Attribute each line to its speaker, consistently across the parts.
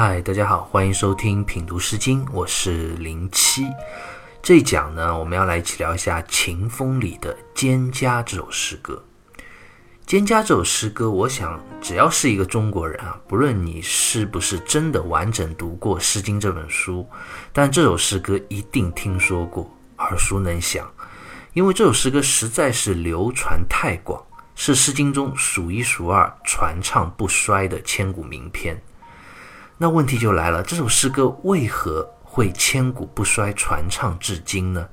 Speaker 1: 嗨，大家好，欢迎收听品读诗经，我是零七。这一讲呢，我们要来一起聊一下《秦风》里的《蒹葭》这首诗歌。《蒹葭》这首诗歌，我想只要是一个中国人啊，不论你是不是真的完整读过《诗经》这本书，但这首诗歌一定听说过，耳熟能详，因为这首诗歌实在是流传太广，是《诗经》中数一数二传唱不衰的千古名篇。那问题就来了，这首诗歌为何会千古不衰、传唱至今呢？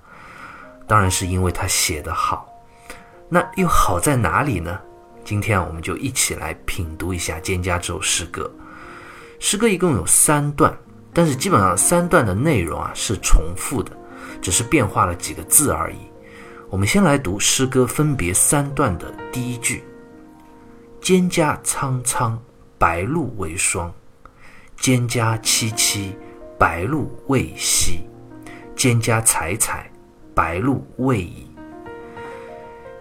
Speaker 1: 当然是因为它写得好。那又好在哪里呢？今天啊，我们就一起来品读一下《蒹葭》这首诗歌。诗歌一共有三段，但是基本上三段的内容啊是重复的，只是变化了几个字而已。我们先来读诗歌分别三段的第一句：“蒹葭苍苍，白露为霜。”蒹葭萋萋，白露未晞；蒹葭采采，白露未已。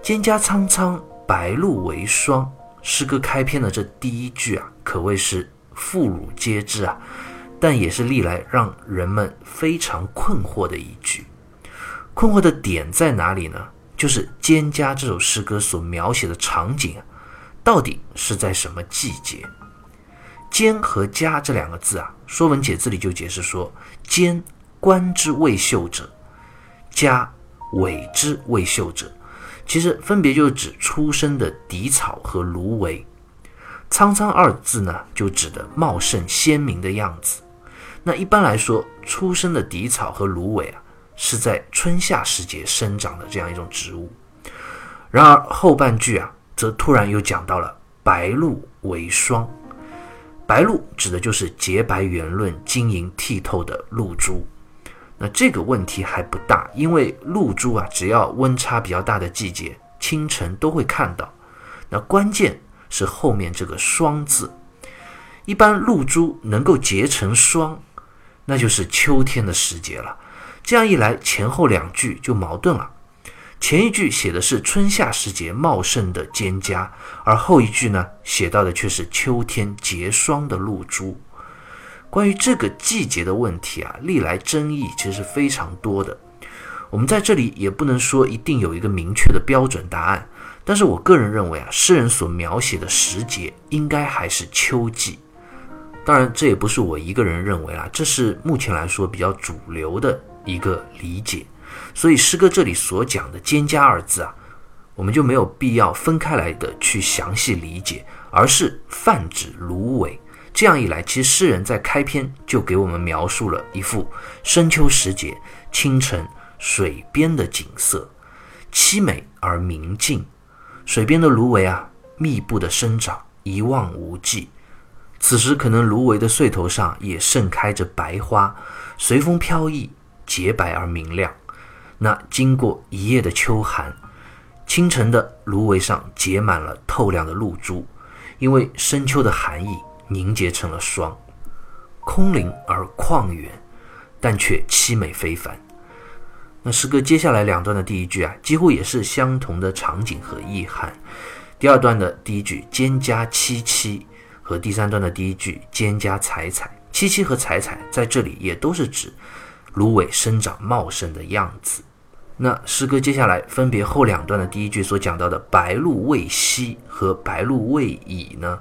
Speaker 1: 蒹葭苍苍，白露为霜。诗歌开篇的这第一句啊，可谓是妇孺皆知啊，但也是历来让人们非常困惑的一句。困惑的点在哪里呢？就是《蒹葭》这首诗歌所描写的场景，到底是在什么季节？兼和葭这两个字啊，《说文解字》里就解释说：“兼，观之未秀者；葭，委之未秀者。”其实分别就指出生的荻草和芦苇。苍苍二字呢，就指的茂盛鲜明的样子。那一般来说，出生的荻草和芦苇啊，是在春夏时节生长的这样一种植物。然而后半句啊，则突然又讲到了“白露为霜”。白露指的就是洁白圆润、晶莹剔透的露珠。那这个问题还不大，因为露珠啊，只要温差比较大的季节，清晨都会看到。那关键是后面这个“霜”字，一般露珠能够结成霜，那就是秋天的时节了。这样一来，前后两句就矛盾了。前一句写的是春夏时节茂盛的蒹葭，而后一句呢，写到的却是秋天结霜的露珠。关于这个季节的问题啊，历来争议其实非常多的。我们在这里也不能说一定有一个明确的标准答案，但是我个人认为啊，诗人所描写的时节应该还是秋季。当然，这也不是我一个人认为啊，这是目前来说比较主流的一个理解。所以诗歌这里所讲的“蒹葭”二字啊，我们就没有必要分开来的去详细理解，而是泛指芦苇。这样一来，其实诗人在开篇就给我们描述了一幅深秋时节清晨水边的景色，凄美而明净。水边的芦苇啊，密布的生长，一望无际。此时可能芦苇的穗头上也盛开着白花，随风飘逸，洁白而明亮。那经过一夜的秋寒，清晨的芦苇上结满了透亮的露珠，因为深秋的寒意凝结成了霜，空灵而旷远，但却凄美非凡。那诗歌接下来两段的第一句啊，几乎也是相同的场景和意涵。第二段的第一句“蒹葭萋萋”和第三段的第一句“蒹葭采采”，“萋萋”和“采采”在这里也都是指。芦苇生长茂盛的样子。那诗歌接下来分别后两段的第一句所讲到的“白露未晞”和“白露未已”呢，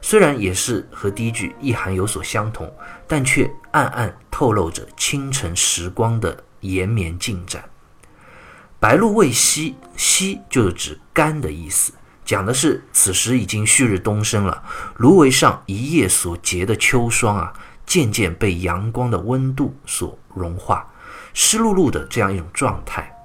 Speaker 1: 虽然也是和第一句意涵有所相同，但却暗暗透露着清晨时光的延绵进展。“白露未晞”，“晞”就是指干的意思，讲的是此时已经旭日东升了，芦苇上一夜所结的秋霜啊。渐渐被阳光的温度所融化，湿漉漉的这样一种状态。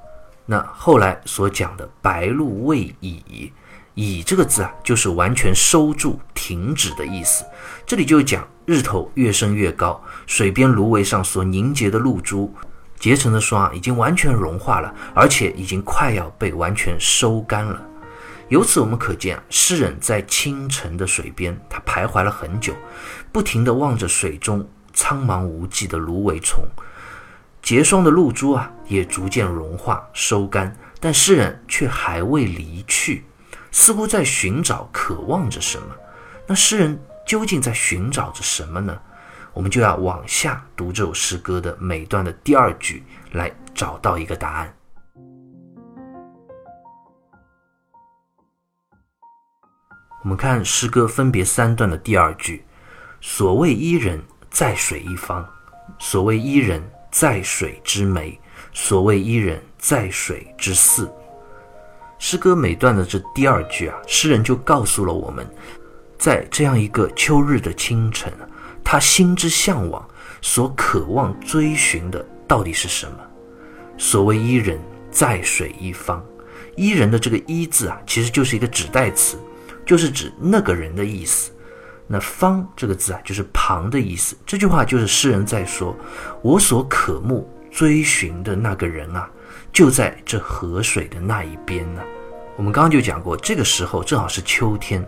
Speaker 1: 那后来所讲的“白露未已”，“已”这个字啊，就是完全收住、停止的意思。这里就讲日头越升越高，水边芦苇上所凝结的露珠结成的霜已经完全融化了，而且已经快要被完全收干了。由此我们可见，诗人在清晨的水边，他徘徊了很久，不停地望着水中苍茫无际的芦苇丛，结霜的露珠啊，也逐渐融化收干，但诗人却还未离去，似乎在寻找、渴望着什么。那诗人究竟在寻找着什么呢？我们就要往下读这首诗歌的每段的第二句，来找到一个答案。我们看诗歌分别三段的第二句：“所谓伊人，在水一方；所谓伊人，在水之湄；所谓伊人，在水之涘。”诗歌每段的这第二句啊，诗人就告诉了我们，在这样一个秋日的清晨，他心之向往、所渴望追寻的到底是什么？所谓伊人，在水一方。伊人的这个“伊”字啊，其实就是一个指代词。就是指那个人的意思，那方这个字啊，就是旁的意思。这句话就是诗人在说，我所渴慕追寻的那个人啊，就在这河水的那一边呢。我们刚刚就讲过，这个时候正好是秋天，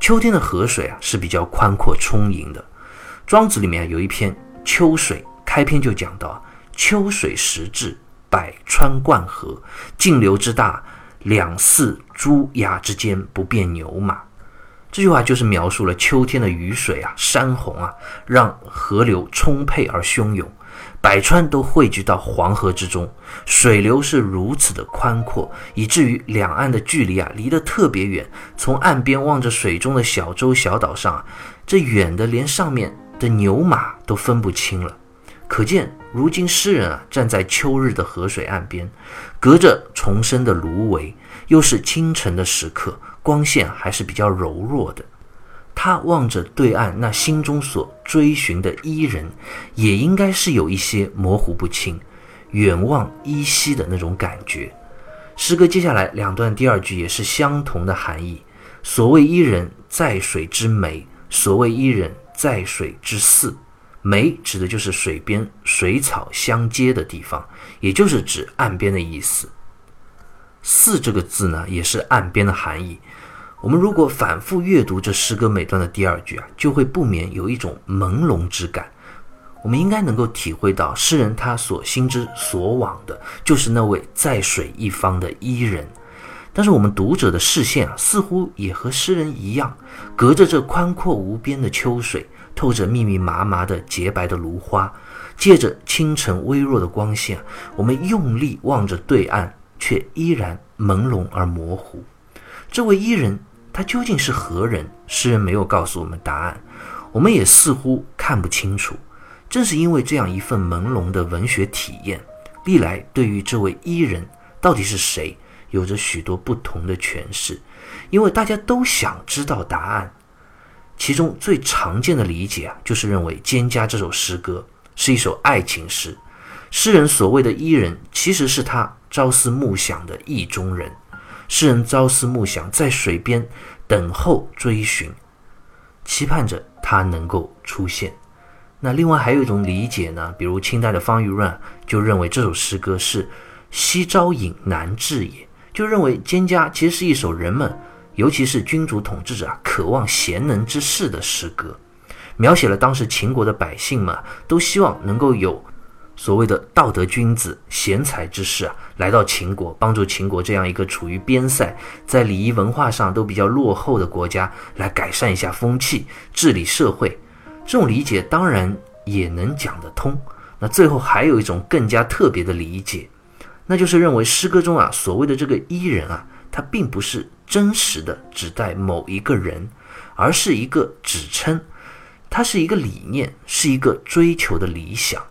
Speaker 1: 秋天的河水啊是比较宽阔充盈的。庄子里面有一篇《秋水》，开篇就讲到：秋水时至，百川贯河，径流之大。两寺朱崖之间不便牛马，这句话就是描述了秋天的雨水啊，山洪啊，让河流充沛而汹涌，百川都汇聚到黄河之中，水流是如此的宽阔，以至于两岸的距离啊离得特别远。从岸边望着水中的小舟小岛上啊，这远的连上面的牛马都分不清了。可见，如今诗人啊站在秋日的河水岸边，隔着重生的芦苇，又是清晨的时刻，光线还是比较柔弱的。他望着对岸那心中所追寻的伊人，也应该是有一些模糊不清、远望依稀的那种感觉。诗歌接下来两段第二句也是相同的含义：所谓伊人，在水之湄；所谓伊人，在水之涘。湄指的就是水边水草相接的地方，也就是指岸边的意思。涘这个字呢，也是岸边的含义。我们如果反复阅读这诗歌每段的第二句啊，就会不免有一种朦胧之感。我们应该能够体会到，诗人他所心之所往的，就是那位在水一方的伊人。但是我们读者的视线啊，似乎也和诗人一样，隔着这宽阔无边的秋水。透着密密麻麻的洁白的芦花，借着清晨微弱的光线，我们用力望着对岸，却依然朦胧而模糊。这位伊人，他究竟是何人？诗人没有告诉我们答案，我们也似乎看不清楚。正是因为这样一份朦胧的文学体验，历来对于这位伊人到底是谁，有着许多不同的诠释。因为大家都想知道答案。其中最常见的理解啊，就是认为《蒹葭》这首诗歌是一首爱情诗。诗人所谓的伊人，其实是他朝思暮想的意中人。诗人朝思暮想，在水边等候追寻，期盼着他能够出现。那另外还有一种理解呢，比如清代的方玉润就认为这首诗歌是“夕朝饮难至也”，就认为《蒹葭》其实是一首人们。尤其是君主统治者啊，渴望贤能之士的诗歌，描写了当时秦国的百姓们都希望能够有所谓的道德君子、贤才之士啊，来到秦国，帮助秦国这样一个处于边塞、在礼仪文化上都比较落后的国家，来改善一下风气、治理社会。这种理解当然也能讲得通。那最后还有一种更加特别的理解，那就是认为诗歌中啊，所谓的这个伊人啊，他并不是。真实的指代某一个人，而是一个指称，它是一个理念，是一个追求的理想。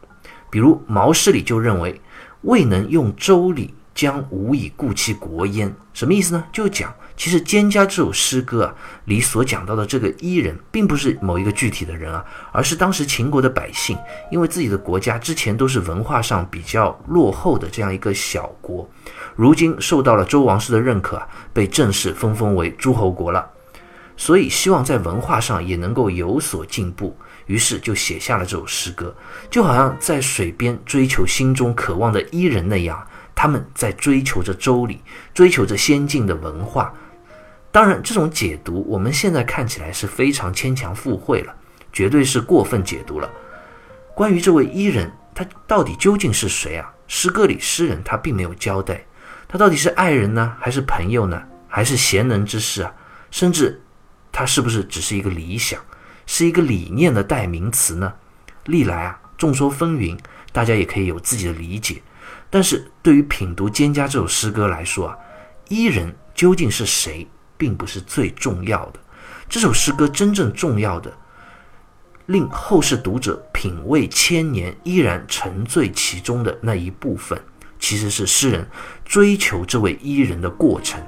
Speaker 1: 比如毛诗里就认为，未能用周礼，将无以顾其国焉。什么意思呢？就讲其实《蒹葭》这首诗歌啊里所讲到的这个伊人，并不是某一个具体的人啊，而是当时秦国的百姓，因为自己的国家之前都是文化上比较落后的这样一个小国。如今受到了周王室的认可，被正式封封为诸侯国了，所以希望在文化上也能够有所进步，于是就写下了这首诗歌，就好像在水边追求心中渴望的伊人那样，他们在追求着周礼，追求着先进的文化。当然，这种解读我们现在看起来是非常牵强附会了，绝对是过分解读了。关于这位伊人，他到底究竟是谁啊？诗歌里诗人他并没有交代。他到底是爱人呢，还是朋友呢，还是贤能之士啊？甚至，他是不是只是一个理想，是一个理念的代名词呢？历来啊众说纷纭，大家也可以有自己的理解。但是对于品读《蒹葭》这首诗歌来说啊，伊人究竟是谁，并不是最重要的。这首诗歌真正重要的，令后世读者品味千年依然沉醉其中的那一部分，其实是诗人追求这位伊人的过程。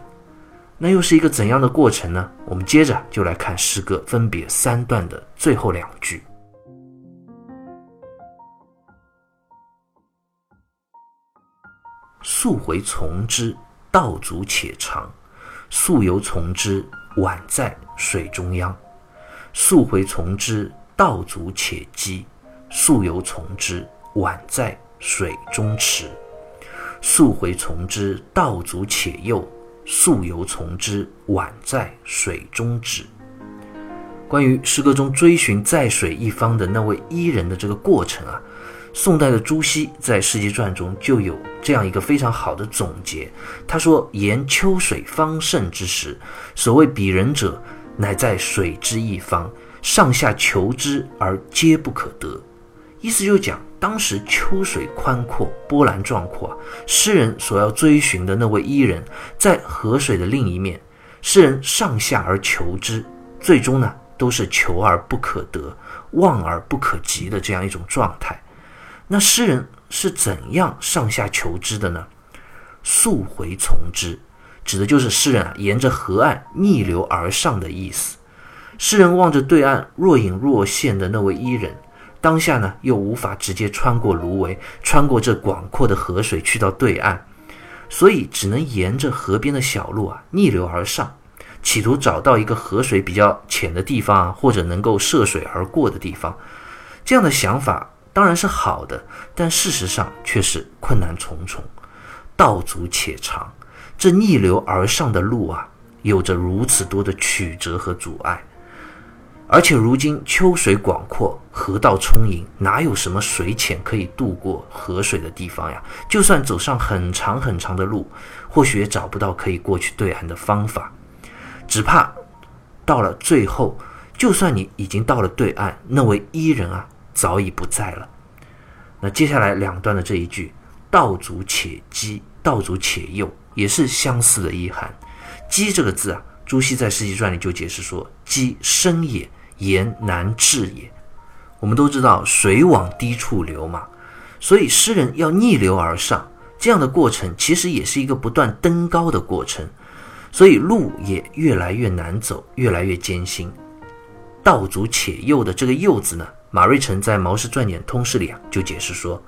Speaker 1: 那又是一个怎样的过程呢？我们接着就来看诗歌分别三段的最后两句：“溯回从之，道阻且长；溯游从之，宛在水中央。溯回从之，道阻且跻；溯游从之，宛在水中坻。溯回从之，道阻且右。”溯游从之，宛在水中止。关于诗歌中追寻在水一方的那位伊人的这个过程啊，宋代的朱熹在《世纪传》中就有这样一个非常好的总结。他说：“言秋水方盛之时，所谓彼人者，乃在水之一方，上下求之而皆不可得。”意思就讲。当时秋水宽阔，波澜壮阔啊。诗人所要追寻的那位伊人，在河水的另一面。诗人上下而求之，最终呢，都是求而不可得，望而不可及的这样一种状态。那诗人是怎样上下求之的呢？溯回从之，指的就是诗人啊，沿着河岸逆流而上的意思。诗人望着对岸若隐若现的那位伊人。当下呢，又无法直接穿过芦苇，穿过这广阔的河水去到对岸，所以只能沿着河边的小路啊逆流而上，企图找到一个河水比较浅的地方啊，或者能够涉水而过的地方。这样的想法当然是好的，但事实上却是困难重重，道阻且长。这逆流而上的路啊，有着如此多的曲折和阻碍。而且如今秋水广阔，河道充盈，哪有什么水浅可以渡过河水的地方呀？就算走上很长很长的路，或许也找不到可以过去对岸的方法。只怕到了最后，就算你已经到了对岸，那位伊人啊，早已不在了。那接下来两段的这一句“道阻且跻，道阻且右”，也是相似的意涵。“跻”这个字啊，朱熹在《世纪传》里就解释说：“跻深也。”言难至也。我们都知道水往低处流嘛，所以诗人要逆流而上，这样的过程其实也是一个不断登高的过程，所以路也越来越难走，越来越艰辛。道阻且右的这个右字呢，马瑞辰在《毛氏传简通释》里啊就解释说：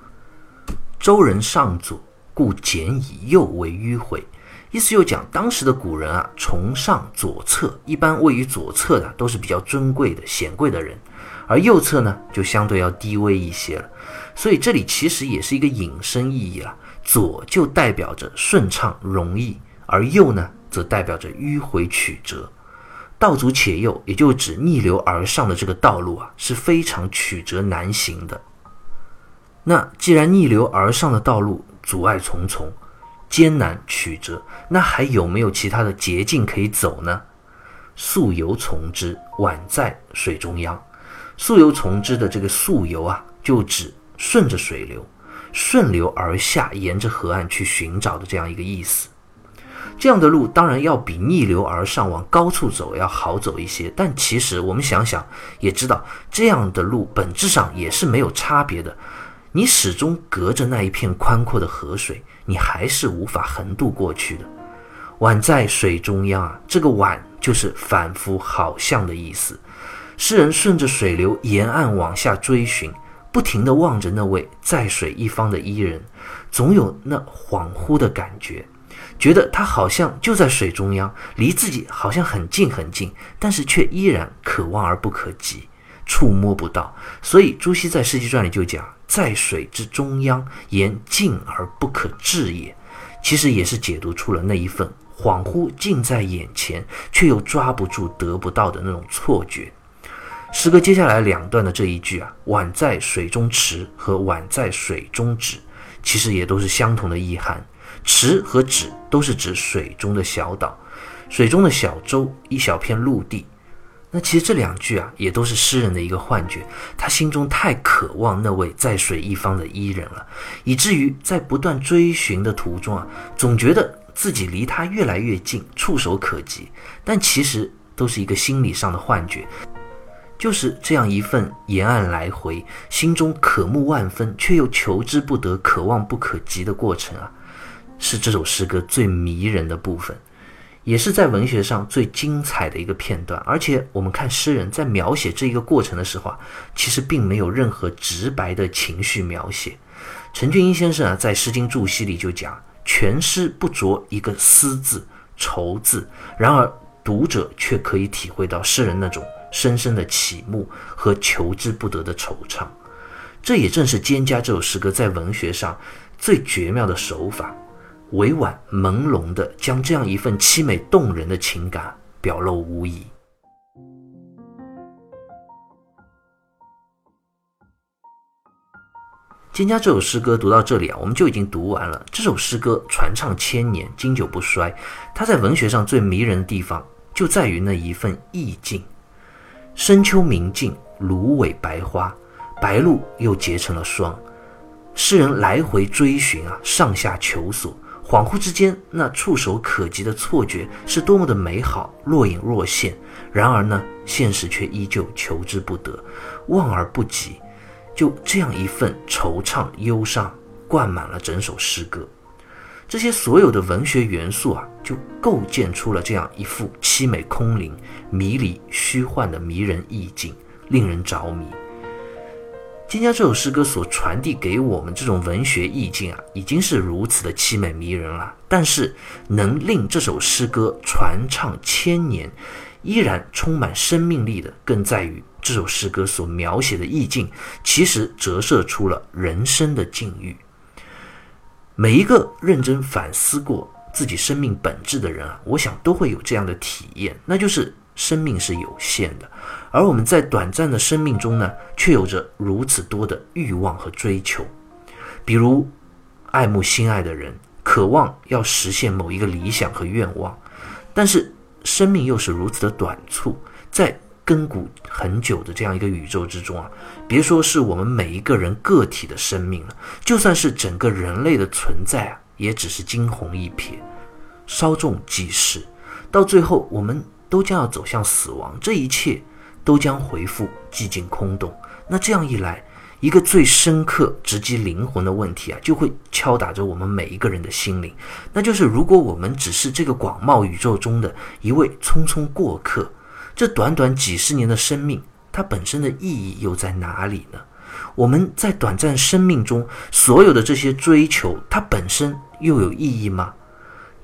Speaker 1: 周人上左，故简以右为迂回。意思又讲，当时的古人啊，崇尚左侧，一般位于左侧的都是比较尊贵的、显贵的人，而右侧呢，就相对要低微一些了。所以这里其实也是一个引申意义了。左就代表着顺畅容易，而右呢，则代表着迂回曲折。道阻且右，也就指逆流而上的这个道路啊，是非常曲折难行的。那既然逆流而上的道路阻碍重重，艰难曲折，那还有没有其他的捷径可以走呢？溯游从之，宛在水中央。溯游从之的这个溯游啊，就指顺着水流，顺流而下，沿着河岸去寻找的这样一个意思。这样的路当然要比逆流而上往高处走要好走一些，但其实我们想想也知道，这样的路本质上也是没有差别的。你始终隔着那一片宽阔的河水。你还是无法横渡过去的。宛在水中央啊，这个宛就是反复好像的意思。诗人顺着水流沿岸往下追寻，不停地望着那位在水一方的伊人，总有那恍惚的感觉，觉得他好像就在水中央，离自己好像很近很近，但是却依然可望而不可及。触摸不到，所以朱熹在《世纪传》里就讲：“在水之中央，言近而不可至也。”其实也是解读出了那一份恍惚近在眼前，却又抓不住、得不到的那种错觉。诗歌接下来两段的这一句啊，“宛在水中迟”和“宛在水中止”，其实也都是相同的意涵。“池”和“止”都是指水中的小岛，水中的小洲，一小片陆地。那其实这两句啊，也都是诗人的一个幻觉。他心中太渴望那位在水一方的伊人了，以至于在不断追寻的途中啊，总觉得自己离他越来越近，触手可及。但其实都是一个心理上的幻觉，就是这样一份沿岸来回，心中渴慕万分，却又求之不得、可望不可及的过程啊，是这首诗歌最迷人的部分。也是在文学上最精彩的一个片段，而且我们看诗人在描写这一个过程的时候啊，其实并没有任何直白的情绪描写。陈俊英先生啊，在《诗经注释》里就讲，全诗不着一个思字、愁字，然而读者却可以体会到诗人那种深深的启慕和求之不得的惆怅。这也正是《蒹葭》这首诗歌在文学上最绝妙的手法。委婉朦胧地将这样一份凄美动人的情感表露无遗。《蒹葭》这首诗歌读到这里啊，我们就已经读完了。这首诗歌传唱千年，经久不衰。它在文学上最迷人的地方，就在于那一份意境。深秋明净，芦苇白花，白露又结成了霜。诗人来回追寻啊，上下求索。恍惚之间，那触手可及的错觉是多么的美好，若隐若现。然而呢，现实却依旧求之不得，望而不及。就这样一份惆怅忧伤，灌满了整首诗歌。这些所有的文学元素啊，就构建出了这样一幅凄美空灵、迷离虚幻的迷人意境，令人着迷。《蒹葭》这首诗歌所传递给我们这种文学意境啊，已经是如此的凄美迷人了。但是，能令这首诗歌传唱千年，依然充满生命力的，更在于这首诗歌所描写的意境，其实折射出了人生的境遇。每一个认真反思过自己生命本质的人啊，我想都会有这样的体验，那就是生命是有限的。而我们在短暂的生命中呢，却有着如此多的欲望和追求，比如爱慕心爱的人，渴望要实现某一个理想和愿望。但是生命又是如此的短促，在亘古很久的这样一个宇宙之中啊，别说是我们每一个人个体的生命了，就算是整个人类的存在啊，也只是惊鸿一瞥，稍纵即逝，到最后我们都将要走向死亡。这一切。都将回复寂静空洞。那这样一来，一个最深刻、直击灵魂的问题啊，就会敲打着我们每一个人的心灵。那就是，如果我们只是这个广袤宇宙中的一位匆匆过客，这短短几十年的生命，它本身的意义又在哪里呢？我们在短暂生命中所有的这些追求，它本身又有意义吗？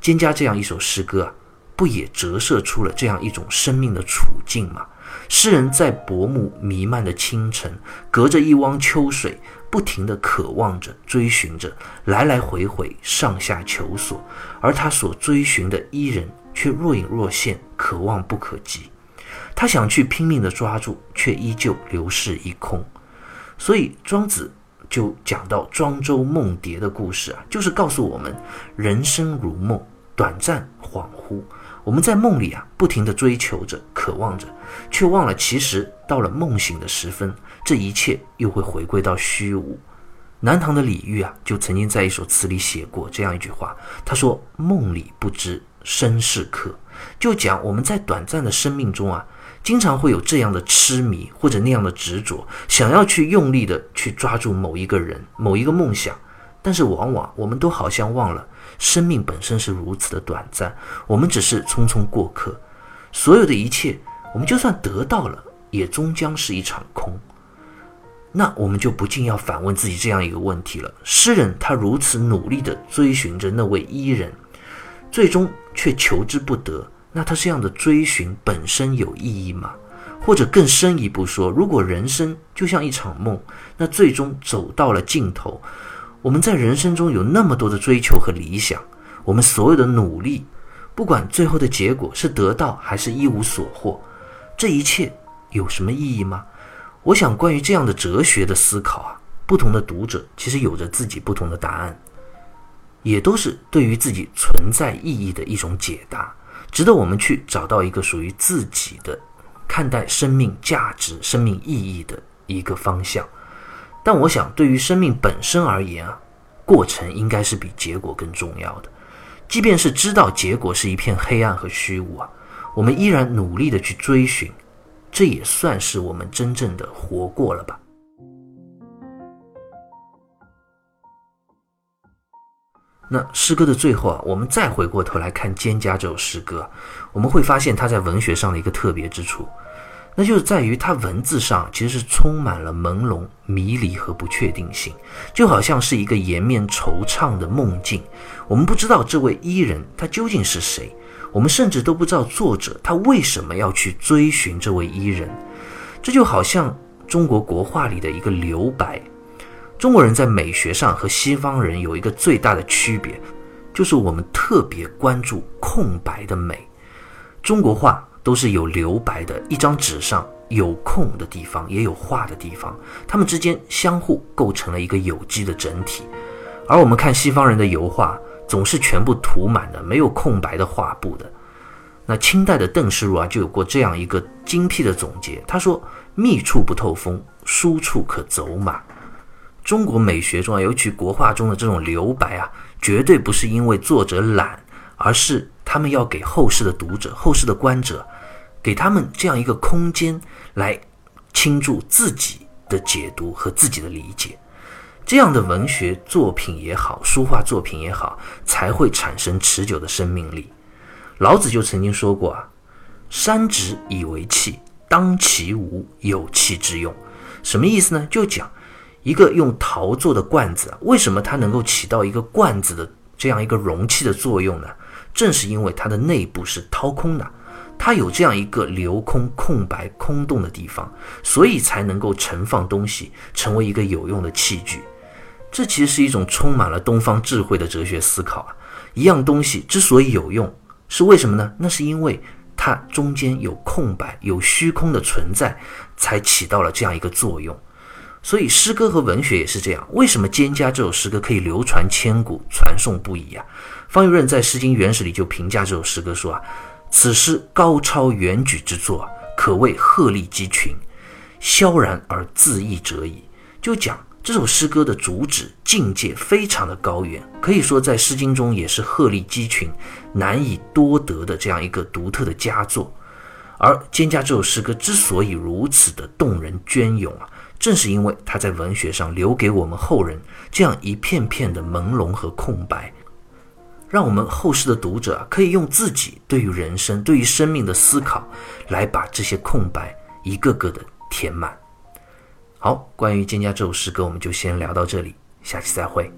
Speaker 1: 《蒹葭》这样一首诗歌啊，不也折射出了这样一种生命的处境吗？诗人在薄暮弥漫的清晨，隔着一汪秋水，不停地渴望着、追寻着，来来回回，上下求索，而他所追寻的伊人却若隐若现，可望不可及。他想去拼命地抓住，却依旧流逝一空。所以庄子就讲到庄周梦蝶的故事啊，就是告诉我们：人生如梦，短暂恍惚。我们在梦里啊，不停地追求着、渴望着，却忘了其实到了梦醒的时分，这一切又会回归到虚无。南唐的李煜啊，就曾经在一首词里写过这样一句话，他说：“梦里不知身是客。”就讲我们在短暂的生命中啊，经常会有这样的痴迷或者那样的执着，想要去用力的去抓住某一个人、某一个梦想，但是往往我们都好像忘了。生命本身是如此的短暂，我们只是匆匆过客，所有的一切，我们就算得到了，也终将是一场空。那我们就不禁要反问自己这样一个问题了：诗人他如此努力地追寻着那位伊人，最终却求之不得，那他这样的追寻本身有意义吗？或者更深一步说，如果人生就像一场梦，那最终走到了尽头。我们在人生中有那么多的追求和理想，我们所有的努力，不管最后的结果是得到还是一无所获，这一切有什么意义吗？我想，关于这样的哲学的思考啊，不同的读者其实有着自己不同的答案，也都是对于自己存在意义的一种解答，值得我们去找到一个属于自己的看待生命价值、生命意义的一个方向。但我想，对于生命本身而言啊，过程应该是比结果更重要的。即便是知道结果是一片黑暗和虚无啊，我们依然努力的去追寻，这也算是我们真正的活过了吧。那诗歌的最后啊，我们再回过头来看《蒹葭》这首诗歌，我们会发现它在文学上的一个特别之处，那就是在于它文字上其实是充满了朦胧、迷离和不确定性，就好像是一个颜面惆怅的梦境。我们不知道这位伊人他究竟是谁，我们甚至都不知道作者他为什么要去追寻这位伊人。这就好像中国国画里的一个留白。中国人在美学上和西方人有一个最大的区别，就是我们特别关注空白的美。中国画都是有留白的，一张纸上有空的地方，也有画的地方，它们之间相互构成了一个有机的整体。而我们看西方人的油画，总是全部涂满的没有空白的画布的。那清代的邓世如啊，就有过这样一个精辟的总结，他说：“密处不透风，疏处可走马。”中国美学中啊，尤其国画中的这种留白啊，绝对不是因为作者懒，而是他们要给后世的读者、后世的观者，给他们这样一个空间来倾注自己的解读和自己的理解。这样的文学作品也好，书画作品也好，才会产生持久的生命力。老子就曾经说过啊：“山直以为器，当其无有器之用。”什么意思呢？就讲。一个用陶做的罐子，为什么它能够起到一个罐子的这样一个容器的作用呢？正是因为它的内部是掏空的，它有这样一个留空、空白、空洞的地方，所以才能够盛放东西，成为一个有用的器具。这其实是一种充满了东方智慧的哲学思考啊！一样东西之所以有用，是为什么呢？那是因为它中间有空白、有虚空的存在，才起到了这样一个作用。所以诗歌和文学也是这样。为什么《蒹葭》这首诗歌可以流传千古、传颂不已啊？方玉润在《诗经原始》里就评价这首诗歌说啊：“此诗高超远举之作，可谓鹤立鸡群，萧然而自逸者矣。”就讲这首诗歌的主旨境界非常的高远，可以说在《诗经》中也是鹤立鸡群、难以多得的这样一个独特的佳作。而《蒹葭》这首诗歌之所以如此的动人隽永啊。正是因为他在文学上留给我们后人这样一片片的朦胧和空白，让我们后世的读者可以用自己对于人生、对于生命的思考，来把这些空白一个个的填满。好，关于《蒹葭》这首诗歌，我们就先聊到这里，下期再会。